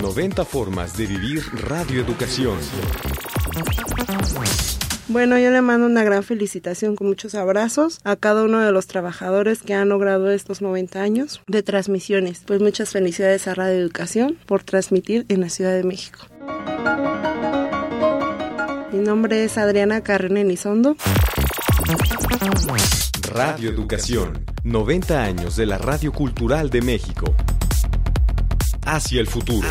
90 formas de vivir radioeducación. Bueno, yo le mando una gran felicitación con muchos abrazos a cada uno de los trabajadores que han logrado estos 90 años de transmisiones. Pues muchas felicidades a Radio Educación por transmitir en la Ciudad de México. Mi nombre es Adriana Carrene Nizondo. Radio Educación, 90 años de la Radio Cultural de México. Hacia el futuro.